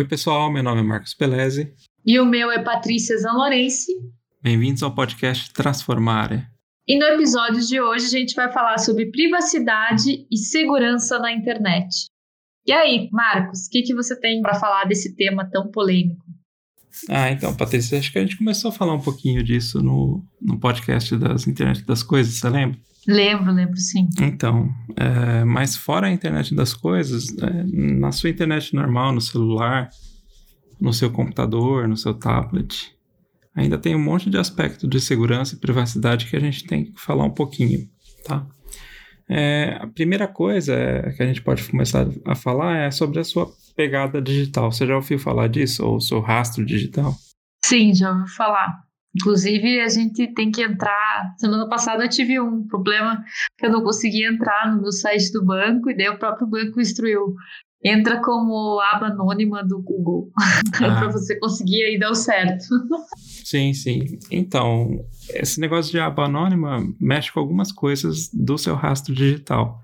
Oi, pessoal, meu nome é Marcos Pelezi. E o meu é Patrícia Zanlorense. Bem-vindos ao podcast Transformare. E no episódio de hoje a gente vai falar sobre privacidade e segurança na internet. E aí, Marcos, o que, que você tem para falar desse tema tão polêmico? Ah, então, Patrícia, acho que a gente começou a falar um pouquinho disso no, no podcast das Internet das Coisas, você lembra? Lembro, lembro sim. Então, é, mas fora a internet das coisas, é, na sua internet normal, no celular, no seu computador, no seu tablet, ainda tem um monte de aspecto de segurança e privacidade que a gente tem que falar um pouquinho, tá? É, a primeira coisa que a gente pode começar a falar é sobre a sua pegada digital. Você já ouviu falar disso? Ou o seu rastro digital? Sim, já ouvi falar. Inclusive, a gente tem que entrar. Semana passada eu tive um problema que eu não conseguia entrar no meu site do banco, e daí o próprio banco instruiu. Entra como aba anônima do Google, ah. para você conseguir aí dar o certo. Sim, sim. Então, esse negócio de aba anônima mexe com algumas coisas do seu rastro digital.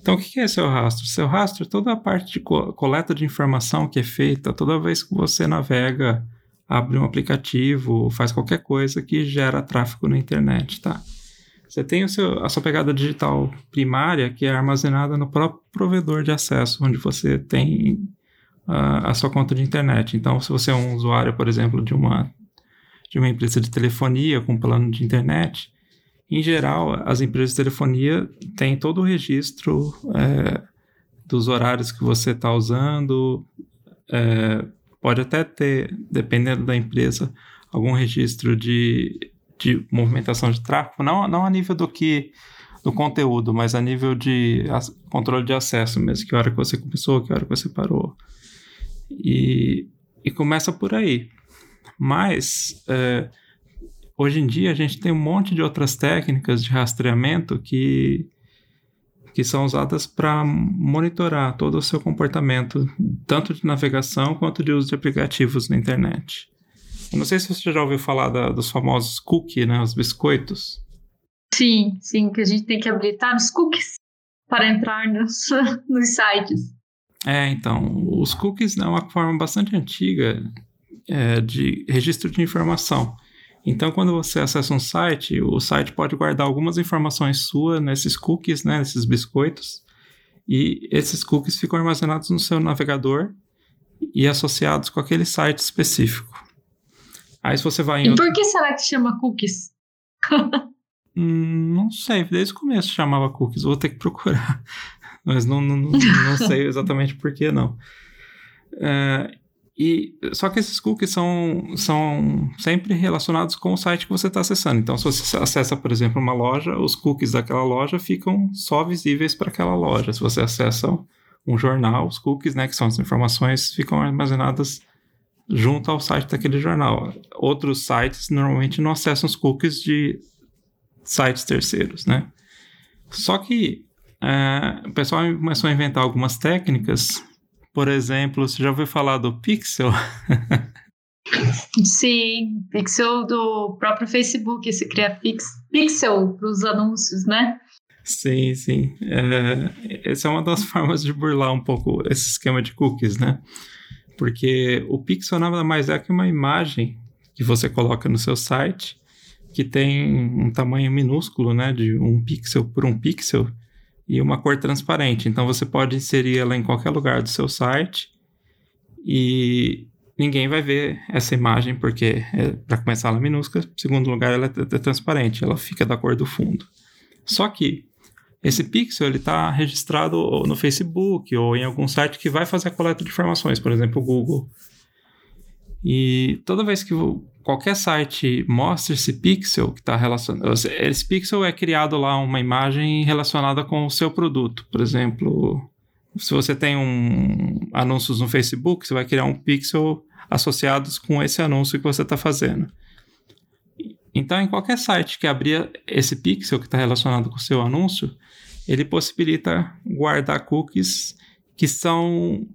Então, o que é seu rastro? Seu rastro é toda a parte de coleta de informação que é feita toda vez que você navega abre um aplicativo, faz qualquer coisa que gera tráfego na internet, tá? Você tem o seu, a sua pegada digital primária, que é armazenada no próprio provedor de acesso, onde você tem uh, a sua conta de internet. Então, se você é um usuário, por exemplo, de uma, de uma empresa de telefonia com plano de internet, em geral, as empresas de telefonia têm todo o registro é, dos horários que você está usando, é, Pode até ter, dependendo da empresa, algum registro de, de movimentação de tráfego, não, não a nível do que do conteúdo, mas a nível de controle de acesso mesmo, que hora que você começou, que hora que você parou. E, e começa por aí. Mas é, hoje em dia a gente tem um monte de outras técnicas de rastreamento que que são usadas para monitorar todo o seu comportamento, tanto de navegação quanto de uso de aplicativos na internet. Eu não sei se você já ouviu falar da, dos famosos cookies, né, os biscoitos. Sim, sim, que a gente tem que habilitar os cookies para entrar nos, nos sites. É, então, os cookies é uma forma bastante antiga é, de registro de informação. Então, quando você acessa um site, o site pode guardar algumas informações suas nesses cookies, né, nesses biscoitos, e esses cookies ficam armazenados no seu navegador e associados com aquele site específico. Aí, se você vai em. E por que será que chama cookies? hum, não sei, desde o começo chamava cookies, vou ter que procurar. Mas não, não, não, não sei exatamente por que não. É, e só que esses cookies são, são sempre relacionados com o site que você está acessando. Então, se você acessa, por exemplo, uma loja, os cookies daquela loja ficam só visíveis para aquela loja. Se você acessa um jornal, os cookies, né, que são as informações, ficam armazenadas junto ao site daquele jornal. Outros sites normalmente não acessam os cookies de sites terceiros, né? Só que é, o pessoal começou a inventar algumas técnicas por exemplo, você já ouviu falar do Pixel? Sim, Pixel do próprio Facebook, se cria Pix, Pixel para os anúncios, né? Sim, sim. É, essa é uma das formas de burlar um pouco esse esquema de cookies, né? Porque o pixel nada mais é que uma imagem que você coloca no seu site que tem um tamanho minúsculo, né? De um pixel por um pixel e uma cor transparente. Então você pode inserir ela em qualquer lugar do seu site e ninguém vai ver essa imagem porque, é, para começar, ela é minúscula. Em segundo lugar, ela é, é transparente, ela fica da cor do fundo. Só que esse pixel ele está registrado no Facebook ou em algum site que vai fazer a coleta de informações, por exemplo, o Google. E toda vez que qualquer site mostra esse pixel que está relacionado. Esse pixel é criado lá uma imagem relacionada com o seu produto. Por exemplo, se você tem um anúncios no Facebook, você vai criar um pixel associados com esse anúncio que você está fazendo. Então, em qualquer site que abrir esse pixel que está relacionado com o seu anúncio, ele possibilita guardar cookies que são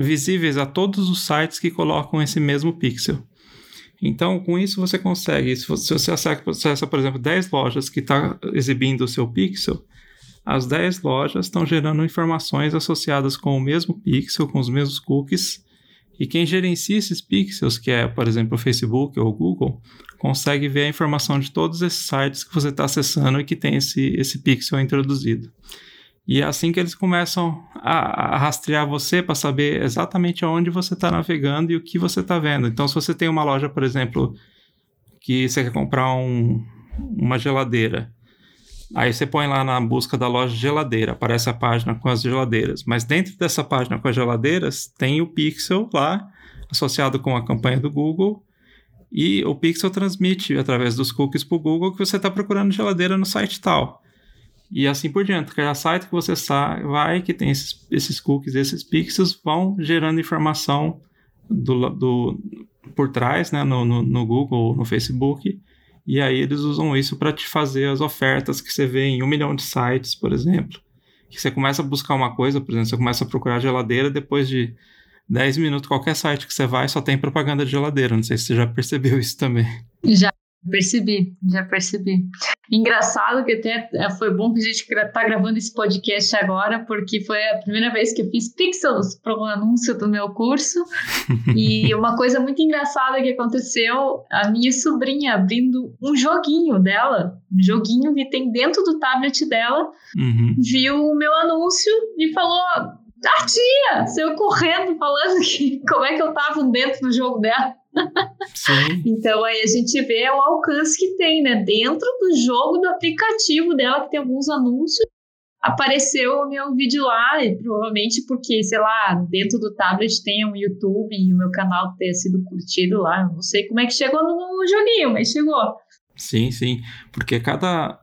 visíveis a todos os sites que colocam esse mesmo pixel. Então, com isso você consegue, se você acessa, por exemplo, 10 lojas que está exibindo o seu pixel, as 10 lojas estão gerando informações associadas com o mesmo pixel, com os mesmos cookies, E quem gerencia esses pixels, que é, por exemplo, o Facebook ou o Google, consegue ver a informação de todos esses sites que você está acessando e que tem esse, esse pixel introduzido. E é assim que eles começam a, a rastrear você para saber exatamente aonde você está navegando e o que você está vendo. Então, se você tem uma loja, por exemplo, que você quer comprar um, uma geladeira, aí você põe lá na busca da loja geladeira, aparece a página com as geladeiras. Mas dentro dessa página com as geladeiras, tem o pixel lá, associado com a campanha do Google, e o Pixel transmite através dos cookies para o Google que você está procurando geladeira no site tal. E assim por diante. Cada site que você vai, que tem esses, esses cookies, esses pixels, vão gerando informação do, do, por trás, né, no, no, no Google, no Facebook. E aí eles usam isso para te fazer as ofertas que você vê em um milhão de sites, por exemplo. Que você começa a buscar uma coisa, por exemplo, você começa a procurar geladeira, depois de 10 minutos, qualquer site que você vai só tem propaganda de geladeira. Não sei se você já percebeu isso também. Já percebi, já percebi. Engraçado que até é, foi bom que a gente tá gravando esse podcast agora, porque foi a primeira vez que eu fiz pixels para um anúncio do meu curso. e uma coisa muito engraçada que aconteceu, a minha sobrinha abrindo um joguinho dela, um joguinho que tem dentro do tablet dela, uhum. viu o meu anúncio e falou: a tia saiu correndo falando que como é que eu tava dentro do jogo dela. Sim. então aí a gente vê o alcance que tem, né? Dentro do jogo do aplicativo dela, que tem alguns anúncios, apareceu o meu vídeo lá, e provavelmente porque, sei lá, dentro do tablet tem um YouTube e o meu canal ter sido curtido lá. Eu não sei como é que chegou no joguinho, mas chegou. Sim, sim. Porque cada,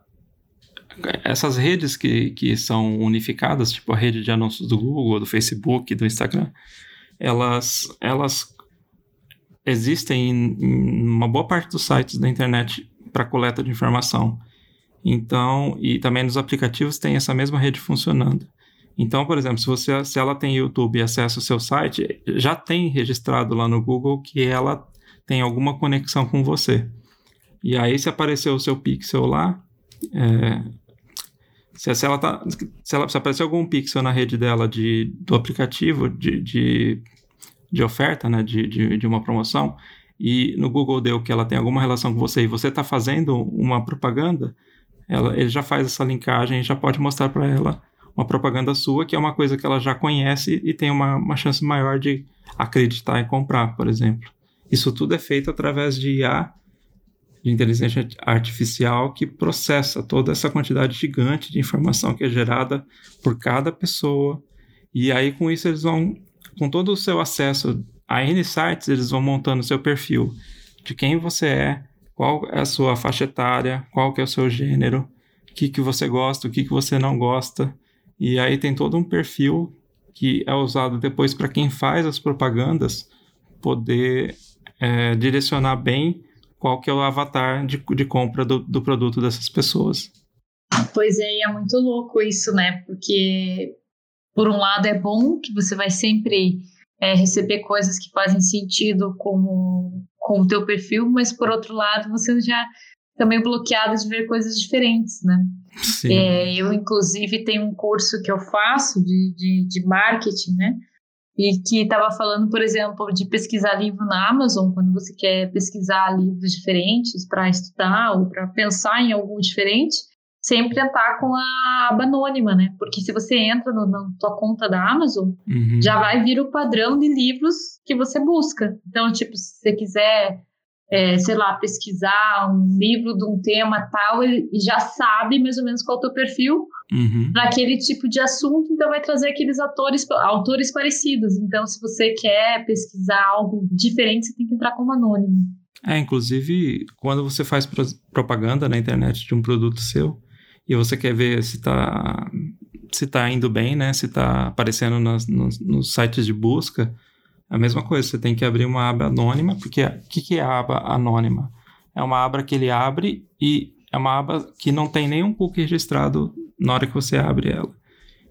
essas redes que, que são unificadas, tipo a rede de anúncios do Google, do Facebook, do Instagram, elas, elas existem em, uma boa parte dos sites da internet para coleta de informação. Então, e também nos aplicativos tem essa mesma rede funcionando. Então, por exemplo, se, você, se ela tem YouTube e acessa o seu site, já tem registrado lá no Google que ela tem alguma conexão com você. E aí, se aparecer o seu pixel lá, é, se, se, ela tá, se, ela, se aparecer algum pixel na rede dela de, do aplicativo de, de, de oferta, né, de, de, de, uma promoção, e no Google deu que ela tem alguma relação com você e você está fazendo uma propaganda, ela, ele já faz essa linkagem e já pode mostrar para ela uma propaganda sua, que é uma coisa que ela já conhece e tem uma, uma chance maior de acreditar e comprar, por exemplo. Isso tudo é feito através de IA de inteligência artificial que processa toda essa quantidade gigante de informação que é gerada por cada pessoa. E aí, com isso, eles vão, com todo o seu acesso a N sites, eles vão montando o seu perfil de quem você é, qual é a sua faixa etária, qual que é o seu gênero, o que, que você gosta, o que, que você não gosta. E aí tem todo um perfil que é usado depois para quem faz as propagandas poder é, direcionar bem qual que é o avatar de, de compra do, do produto dessas pessoas. Pois é, e é muito louco isso, né? Porque, por um lado, é bom que você vai sempre é, receber coisas que fazem sentido com, com o teu perfil, mas, por outro lado, você já também bloqueado de ver coisas diferentes, né? Sim. É, eu, inclusive, tenho um curso que eu faço de, de, de marketing, né? e que estava falando, por exemplo, de pesquisar livro na Amazon, quando você quer pesquisar livros diferentes para estudar ou para pensar em algo diferente, sempre entrar com a aba anônima, né? Porque se você entra no, na tua conta da Amazon, uhum. já vai vir o padrão de livros que você busca. Então, tipo, se você quiser é, sei lá, pesquisar um livro de um tema tal, ele já sabe mais ou menos qual é o teu perfil uhum. para aquele tipo de assunto, então vai trazer aqueles atores, autores parecidos. Então, se você quer pesquisar algo diferente, você tem que entrar como anônimo. É, inclusive, quando você faz propaganda na internet de um produto seu e você quer ver se está se tá indo bem, né? Se está aparecendo nas, nos, nos sites de busca, a mesma coisa, você tem que abrir uma aba anônima, porque o que, que é a aba anônima? É uma aba que ele abre e é uma aba que não tem nenhum cookie registrado na hora que você abre ela.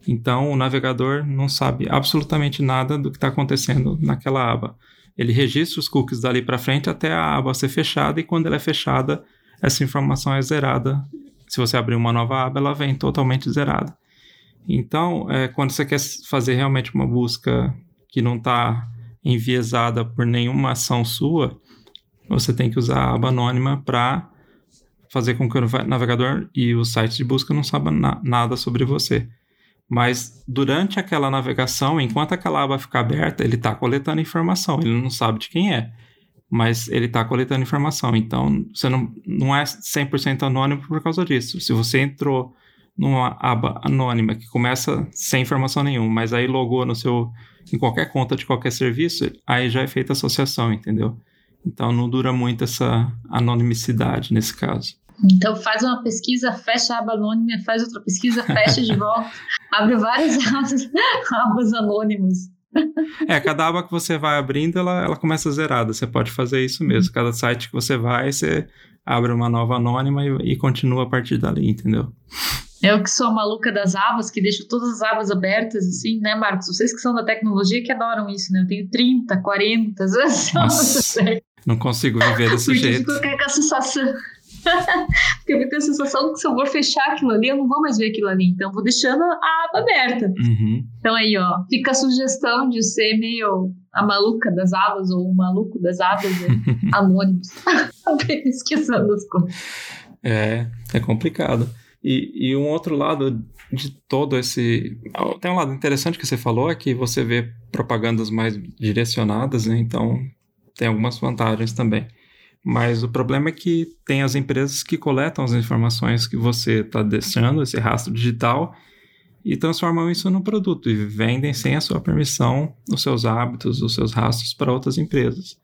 Então, o navegador não sabe absolutamente nada do que está acontecendo naquela aba. Ele registra os cookies dali para frente até a aba ser fechada, e quando ela é fechada, essa informação é zerada. Se você abrir uma nova aba, ela vem totalmente zerada. Então, é, quando você quer fazer realmente uma busca que não está enviesada por nenhuma ação sua, você tem que usar a aba anônima para fazer com que o navegador e o site de busca não saibam na nada sobre você. Mas durante aquela navegação, enquanto aquela aba ficar aberta, ele está coletando informação, ele não sabe de quem é, mas ele está coletando informação. Então, você não, não é 100% anônimo por causa disso. Se você entrou numa aba anônima que começa sem informação nenhuma, mas aí logou no seu em qualquer conta de qualquer serviço, aí já é feita associação, entendeu? Então não dura muito essa anonimicidade nesse caso. Então faz uma pesquisa, fecha a aba anônima, faz outra pesquisa, fecha de volta, abre várias abas, abas anônimas. É, cada aba que você vai abrindo, ela, ela começa zerada. Você pode fazer isso mesmo. Cada site que você vai, você abre uma nova anônima e, e continua a partir dali, entendeu? Eu que sou a maluca das abas, que deixo todas as abas abertas, assim, né, Marcos? Vocês que são da tecnologia que adoram isso, né? Eu tenho 30, 40, Nossa, não consigo viver desse jeito. Porque com a sensação... Porque eu tenho a sensação que se eu for fechar aquilo ali, eu não vou mais ver aquilo ali. Então, vou deixando a aba aberta. Uhum. Então, aí, ó, fica a sugestão de ser meio a maluca das abas ou o maluco das abas né? anônimos. pesquisando as coisas. É, é complicado. E, e um outro lado de todo esse. Tem um lado interessante que você falou, é que você vê propagandas mais direcionadas, né? Então tem algumas vantagens também. Mas o problema é que tem as empresas que coletam as informações que você está deixando, esse rastro digital, e transformam isso no produto e vendem sem a sua permissão os seus hábitos, os seus rastros para outras empresas.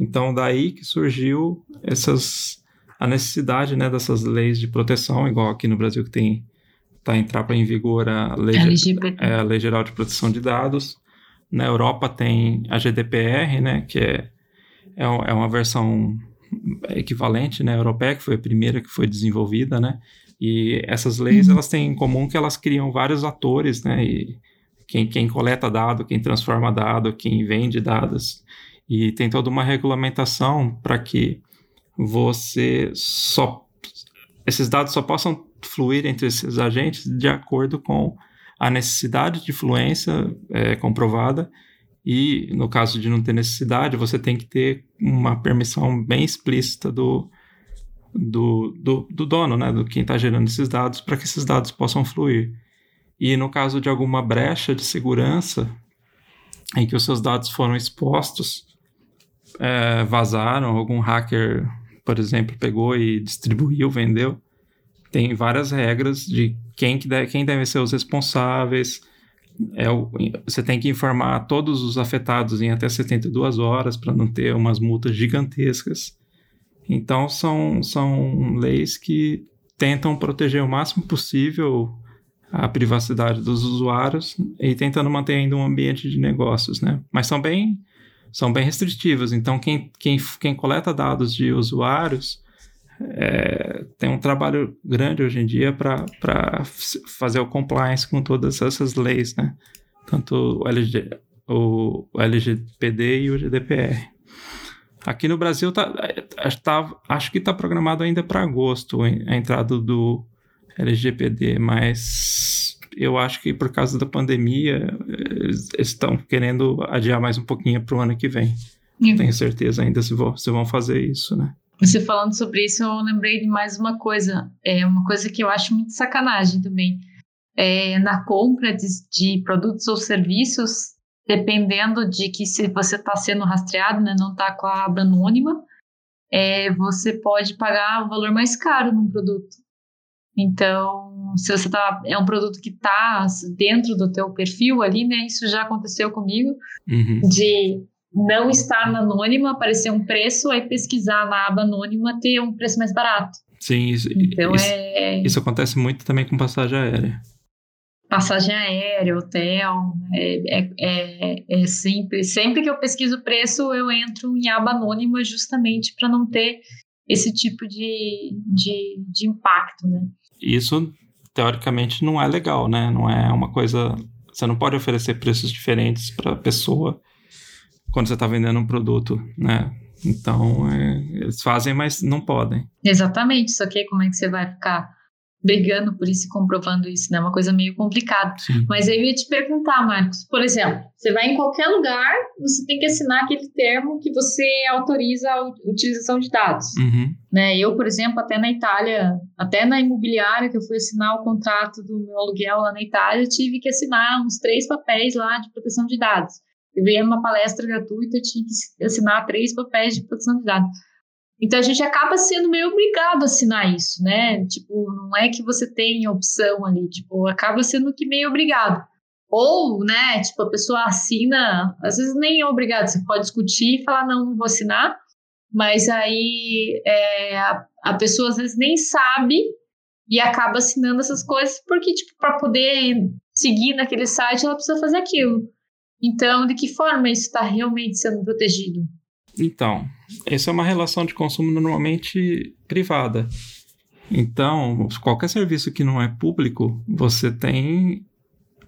Então, daí que surgiu essas a necessidade né, dessas leis de proteção, igual aqui no Brasil que tem a entrar em vigor a lei, é, a lei Geral de Proteção de Dados. Na Europa tem a GDPR, né, que é, é, é uma versão equivalente, né, europeia, que foi a primeira que foi desenvolvida, né, e essas leis, uhum. elas têm em comum que elas criam vários atores, né, e quem, quem coleta dado, quem transforma dado, quem vende dados, e tem toda uma regulamentação para que você só esses dados só possam fluir entre esses agentes de acordo com a necessidade de fluência é, comprovada e no caso de não ter necessidade você tem que ter uma permissão bem explícita do do, do, do dono, né, do quem está gerando esses dados para que esses dados possam fluir. E no caso de alguma brecha de segurança em que os seus dados foram expostos, é, vazaram, algum hacker por exemplo, pegou e distribuiu, vendeu, tem várias regras de quem, que deve, quem deve ser os responsáveis. É o, você tem que informar todos os afetados em até 72 horas para não ter umas multas gigantescas. Então, são, são leis que tentam proteger o máximo possível a privacidade dos usuários e tentando manter ainda um ambiente de negócios, né? Mas são bem são bem restritivas. Então, quem, quem, quem coleta dados de usuários é, tem um trabalho grande hoje em dia para fazer o compliance com todas essas leis, né? Tanto o, LG, o, LGPD e o GDPR. Aqui no Brasil, tá, tá acho que está programado ainda para agosto a entrada do LGPD, mas eu acho que por causa da pandemia, eles estão querendo adiar mais um pouquinho para o ano que vem. Não tenho certeza ainda se vão, se vão fazer isso, né? Você falando sobre isso, eu lembrei de mais uma coisa. É uma coisa que eu acho muito sacanagem também. É, na compra de, de produtos ou serviços, dependendo de que se você está sendo rastreado, né, não está com a aba anônima, é, você pode pagar um valor mais caro num produto. Então, se você tá, é um produto que está dentro do teu perfil ali, né? Isso já aconteceu comigo, uhum. de não estar na anônima, aparecer um preço, aí pesquisar na aba anônima ter um preço mais barato. Sim, isso, então isso, é... isso acontece muito também com passagem aérea. Passagem aérea, hotel, é, é, é, é sempre, sempre que eu pesquiso o preço, eu entro em aba anônima justamente para não ter esse tipo de, de, de impacto, né? Isso, teoricamente, não é legal, né? Não é uma coisa. Você não pode oferecer preços diferentes para a pessoa quando você está vendendo um produto, né? Então, é, eles fazem, mas não podem. Exatamente. Só que como é que você vai ficar brigando por isso e comprovando isso, né? Uma coisa meio complicada. Sim. Mas eu ia te perguntar, Marcos, por exemplo, você vai em qualquer lugar, você tem que assinar aquele termo que você autoriza a utilização de dados. Uhum. Né? Eu, por exemplo, até na Itália, até na imobiliária que eu fui assinar o contrato do meu aluguel lá na Itália, eu tive que assinar uns três papéis lá de proteção de dados. Eu veio uma palestra gratuita, eu tinha que assinar três papéis de proteção de dados. Então a gente acaba sendo meio obrigado a assinar isso, né? Tipo, não é que você tem opção ali, tipo, acaba sendo que meio obrigado. Ou, né, tipo, a pessoa assina, às vezes nem é obrigado, você pode discutir e falar, não, não vou assinar, mas aí é, a, a pessoa às vezes nem sabe e acaba assinando essas coisas porque, tipo, para poder seguir naquele site, ela precisa fazer aquilo. Então, de que forma isso está realmente sendo protegido? Então, essa é uma relação de consumo normalmente privada. Então, qualquer serviço que não é público, você tem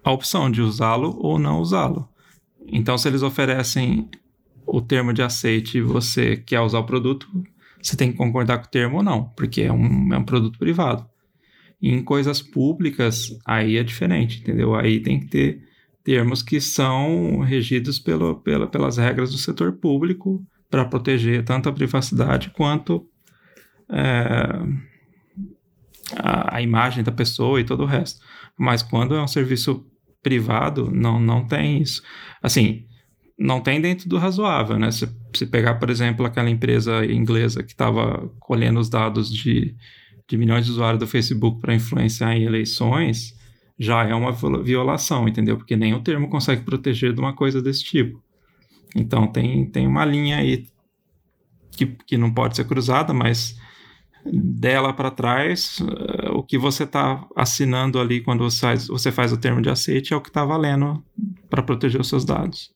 a opção de usá-lo ou não usá-lo. Então, se eles oferecem o termo de aceite e você quer usar o produto, você tem que concordar com o termo ou não, porque é um, é um produto privado. E em coisas públicas, aí é diferente, entendeu? Aí tem que ter termos que são regidos pelo, pela, pelas regras do setor público para proteger tanto a privacidade quanto é, a, a, imagem da pessoa e todo o resto. Mas quando é um serviço privado, não, não tem isso. Assim, não tem dentro do razoável, né? Se, se pegar, por exemplo, aquela empresa inglesa que estava colhendo os dados de, de milhões de usuários do Facebook para influenciar em eleições, já é uma violação, entendeu? Porque nem o termo consegue proteger de uma coisa desse tipo. Então tem, tem uma linha aí que, que não pode ser cruzada, mas dela para trás, uh, o que você está assinando ali quando você faz, você faz o termo de aceite é o que está valendo para proteger os seus dados.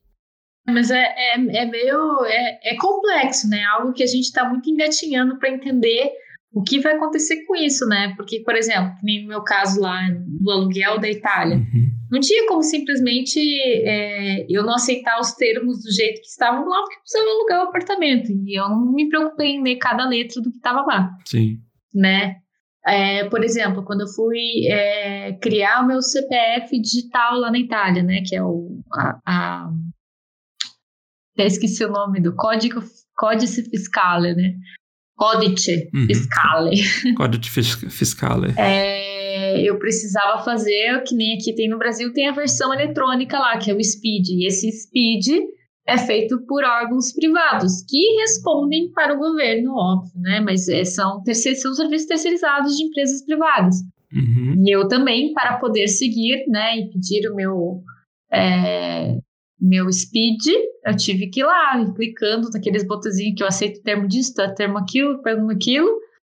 Mas é, é, é meio. É, é complexo, né? Algo que a gente está muito engatinhando para entender o que vai acontecer com isso, né? Porque, por exemplo, no meu caso lá do aluguel da Itália, uhum. não tinha como simplesmente é, eu não aceitar os termos do jeito que estavam lá, porque precisava alugar o apartamento. E eu não me preocupei em ler cada letra do que estava lá. Sim. Né? É, por exemplo, quando eu fui é, criar o meu CPF digital lá na Itália, né? Que é o. A, a, até esqueci o nome do código, códice fiscale, né? Codice Uhum. Fiscale. Códice Fiscale. É, eu precisava fazer, que nem aqui tem no Brasil, tem a versão eletrônica lá, que é o SPID. E esse SPID é feito por órgãos privados, que respondem para o governo, óbvio, né? Mas é, são, terceir, são serviços terceirizados de empresas privadas. Uhum. E eu também, para poder seguir, né, e pedir o meu, é, meu speed, eu tive que ir lá, clicando naqueles botõezinhos que eu aceito termo disso, tá, termo aquilo, termo aquilo,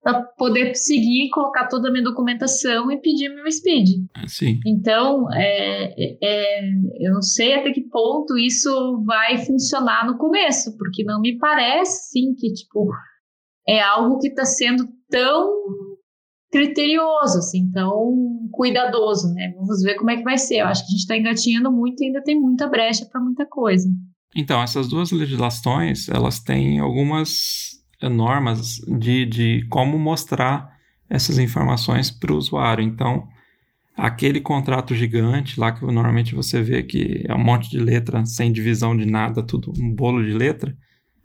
para poder seguir, colocar toda a minha documentação e pedir meu speed. Sim. Então, é, é, eu não sei até que ponto isso vai funcionar no começo, porque não me parece, sim, que, tipo, é algo que está sendo tão criterioso, assim, tão cuidadoso, né? Vamos ver como é que vai ser. Eu acho que a gente está engatinhando muito e ainda tem muita brecha para muita coisa. Então, essas duas legislações, elas têm algumas normas de, de como mostrar essas informações para o usuário. Então, aquele contrato gigante lá que normalmente você vê que é um monte de letra sem divisão de nada, tudo um bolo de letra,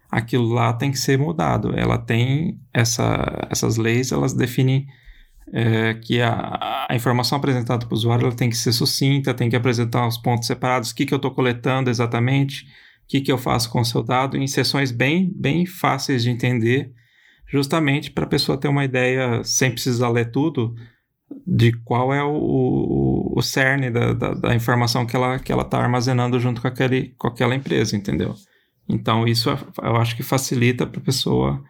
aquilo lá tem que ser mudado. Ela tem essa, essas leis, elas definem é, que a, a, informação apresentada para o usuário tem que ser sucinta, tem que apresentar os pontos separados, o que, que eu estou coletando exatamente, o que, que eu faço com o seu dado, em sessões bem, bem fáceis de entender, justamente para a pessoa ter uma ideia, sem precisar ler tudo, de qual é o, o, o cerne da, da, da, informação que ela está que ela tá armazenando junto com, aquele, com aquela empresa, entendeu? Então, isso eu acho que facilita para a pessoa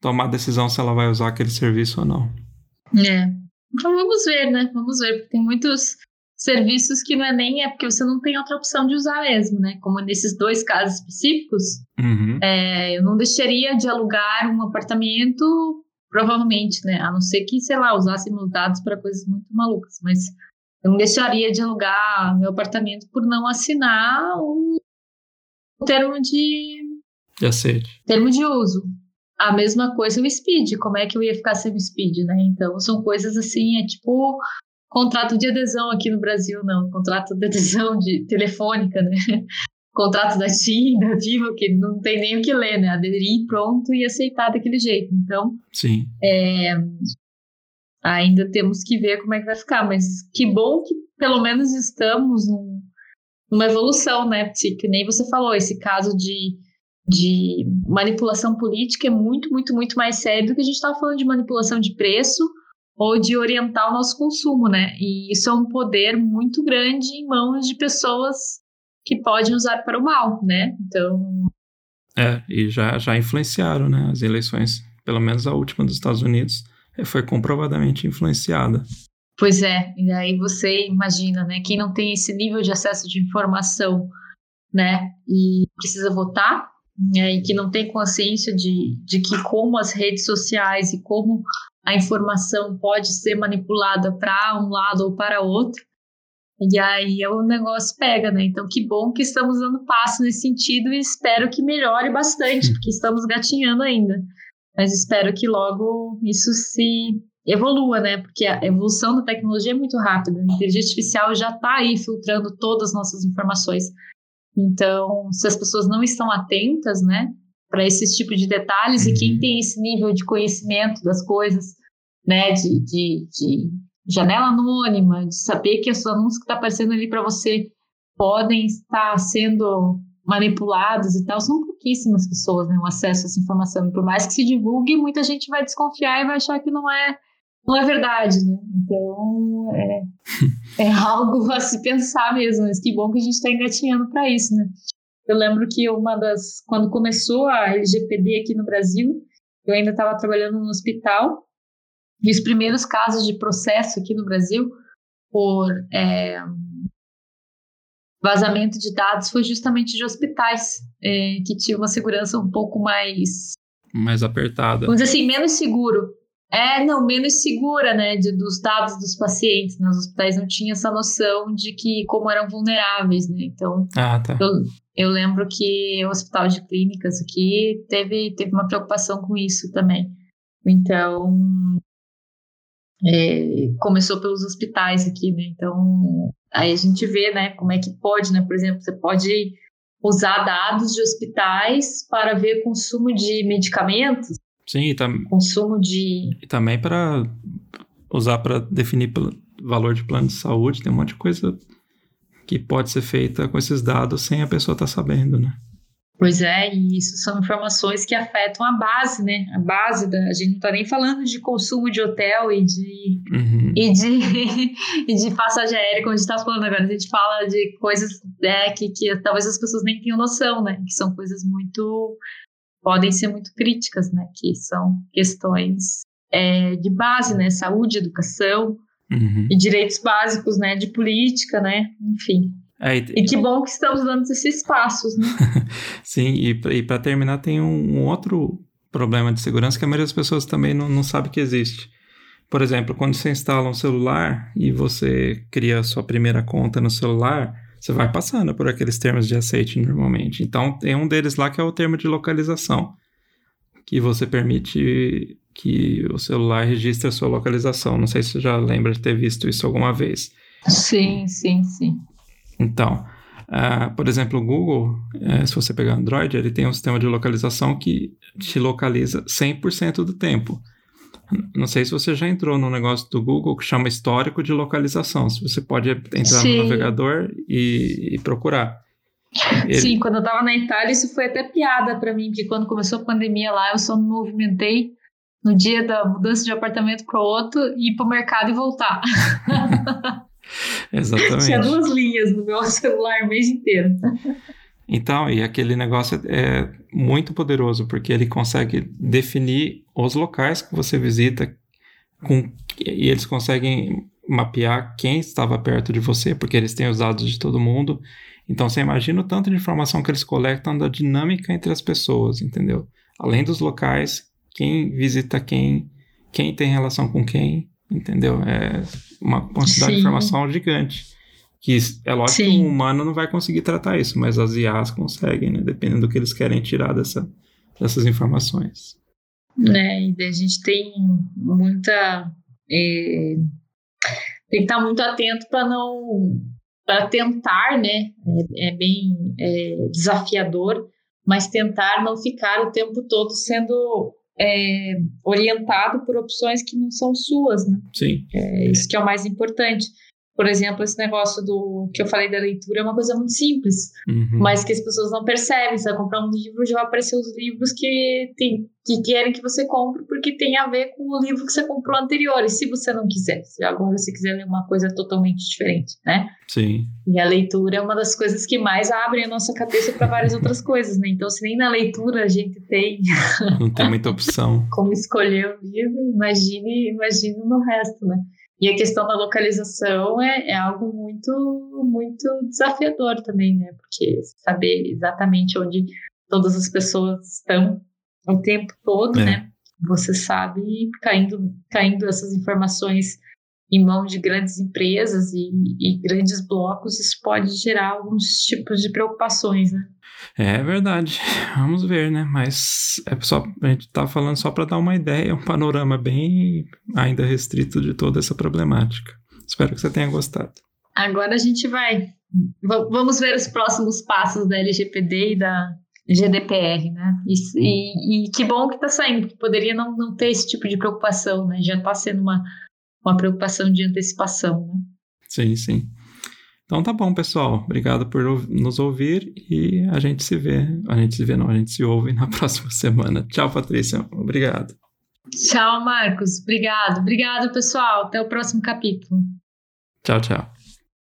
tomar a decisão se ela vai usar aquele serviço ou não. É. Então vamos ver, né? Vamos ver, porque tem muitos serviços que não é nem é porque você não tem outra opção de usar mesmo, né? Como nesses dois casos específicos, uhum. é, eu não deixaria de alugar um apartamento, provavelmente, né? A não ser que, sei lá, usasse meus dados para coisas muito malucas, mas eu não deixaria de alugar meu apartamento por não assinar o, o termo de de aceite. Termo de uso. A mesma coisa o speed, como é que eu ia ficar sem o speed, né? Então são coisas assim, é tipo contrato de adesão aqui no Brasil, não, contrato de adesão de telefônica, né? contrato da TIM, da Vivo, que não tem nem o que ler, né? Aderir pronto e aceitar daquele jeito. Então, Sim. É, ainda temos que ver como é que vai ficar, mas que bom que pelo menos estamos num, numa evolução, né? Que nem você falou, esse caso de de manipulação política é muito, muito, muito mais sério do que a gente estava falando de manipulação de preço ou de orientar o nosso consumo, né? E isso é um poder muito grande em mãos de pessoas que podem usar para o mal, né? Então. É, e já, já influenciaram, né? As eleições, pelo menos a última dos Estados Unidos, é, foi comprovadamente influenciada. Pois é, e aí você imagina, né? Quem não tem esse nível de acesso de informação, né? E precisa votar, né, e que não tem consciência de, de que como as redes sociais e como a informação pode ser manipulada para um lado ou para outro, e aí o negócio pega, né? Então, que bom que estamos dando passo nesse sentido e espero que melhore bastante, porque estamos gatinhando ainda. Mas espero que logo isso se evolua, né? Porque a evolução da tecnologia é muito rápida. A inteligência artificial já está aí filtrando todas as nossas informações. Então, se as pessoas não estão atentas, né, para esse tipo de detalhes, e quem uhum. tem esse nível de conhecimento das coisas, né, de, de, de janela anônima, de saber que os anúncios que está aparecendo ali para você podem estar sendo manipulados e tal, são pouquíssimas pessoas, né, o acesso a essa informação. E por mais que se divulgue, muita gente vai desconfiar e vai achar que não é não é verdade, né? Então é, é algo a se pensar mesmo. Mas que bom que a gente está engatinhando para isso, né? Eu lembro que uma das. Quando começou a LGPD aqui no Brasil, eu ainda estava trabalhando no hospital, e os primeiros casos de processo aqui no Brasil por é, vazamento de dados foi justamente de hospitais, é, que tinham uma segurança um pouco mais. Mais apertada. Vamos dizer assim, menos seguro. É, não, menos segura, né, de, dos dados dos pacientes. Né? Os hospitais não tinham essa noção de que como eram vulneráveis, né? Então, ah, tá. eu, eu lembro que o hospital de clínicas aqui teve, teve uma preocupação com isso também. Então, é, começou pelos hospitais aqui, né? Então, aí a gente vê, né, como é que pode, né? Por exemplo, você pode usar dados de hospitais para ver consumo de medicamentos, Sim, e tam... consumo de. E também para usar para definir valor de plano de saúde, tem um monte de coisa que pode ser feita com esses dados sem a pessoa estar tá sabendo, né? Pois é, e isso são informações que afetam a base, né? A base da. A gente não está nem falando de consumo de hotel e de. Uhum. E de, e de passagem aérea, como a gente está falando agora. A gente fala de coisas né, que, que talvez as pessoas nem tenham noção, né? Que são coisas muito podem ser muito críticas, né? Que são questões é, de base, né? Saúde, educação uhum. e direitos básicos, né? De política, né? Enfim. É, e, e, que bom que estamos dando esses passos, né? Sim, e, e para terminar, tem um, um, outro problema de segurança que a maioria das pessoas também não, não sabe que existe. Por exemplo, quando você instala um celular e você cria a sua primeira conta no celular, você vai passando por aqueles termos de aceite normalmente. Então, tem um deles lá que é o termo de localização, que você permite que o celular registre a sua localização. Não sei se você já lembra de ter visto isso alguma vez. Sim, sim, sim. Então, uh, por exemplo, o Google, uh, se você pegar Android, ele tem um sistema de localização que te localiza 100% do tempo. Não sei se você já entrou no negócio do Google que chama histórico de localização. Se você pode entrar Sim. no navegador e, e procurar. Ele... Sim, quando eu estava na Itália, isso foi até piada para mim, porque quando começou a pandemia lá, eu só me movimentei no dia da mudança de apartamento para outro, ir para o mercado e voltar. Exatamente. Tinha duas linhas no meu celular o mês inteiro. Então, e aquele negócio é muito poderoso, porque ele consegue definir os locais que você visita com, e eles conseguem mapear quem estava perto de você, porque eles têm os dados de todo mundo. Então, você imagina o tanto de informação que eles coletam da dinâmica entre as pessoas, entendeu? Além dos locais, quem visita quem, quem tem relação com quem, entendeu? É uma quantidade Sim. de informação gigante. Que é lógico Sim. que um humano não vai conseguir tratar isso, mas as IAs conseguem, né? Dependendo do que eles querem tirar dessa, dessas informações. Né? E a gente tem muita. É, tem que estar muito atento para não. para tentar, né? É, é bem é, desafiador, mas tentar não ficar o tempo todo sendo é, orientado por opções que não são suas, né? Sim. É isso que é o mais importante. Por exemplo, esse negócio do que eu falei da leitura é uma coisa muito simples, uhum. mas que as pessoas não percebem. Você vai comprar um livro, já vai aparecer os livros que, tem, que querem que você compre, porque tem a ver com o livro que você comprou anterior. E se você não quiser, se agora você quiser ler uma coisa totalmente diferente, né? Sim. E a leitura é uma das coisas que mais abrem a nossa cabeça para várias outras coisas, né? Então, se nem na leitura a gente tem. Não tem muita opção. como escolher o livro, imagine, imagine no resto, né? E a questão da localização é, é algo muito, muito desafiador também, né? Porque saber exatamente onde todas as pessoas estão o tempo todo, é. né? Você sabe caindo, caindo essas informações em mãos de grandes empresas e, e, grandes blocos, isso pode gerar alguns tipos de preocupações, né? É verdade, vamos ver, né? Mas é só, a gente tá falando só para dar uma ideia, um panorama bem ainda restrito de toda essa problemática. Espero que você tenha gostado. Agora a gente vai. Vamos ver os próximos passos da LGPD e da GDPR, né? E, e, e que bom que está saindo, porque poderia não, não ter esse tipo de preocupação, né? Já está sendo uma uma preocupação de antecipação. Né? Sim, sim. Então tá bom, pessoal. Obrigado por nos ouvir e a gente se vê. A gente se vê, não, a gente se ouve na próxima semana. Tchau, Patrícia. Obrigado. Tchau, Marcos. Obrigado. Obrigado, pessoal. Até o próximo capítulo. Tchau, tchau.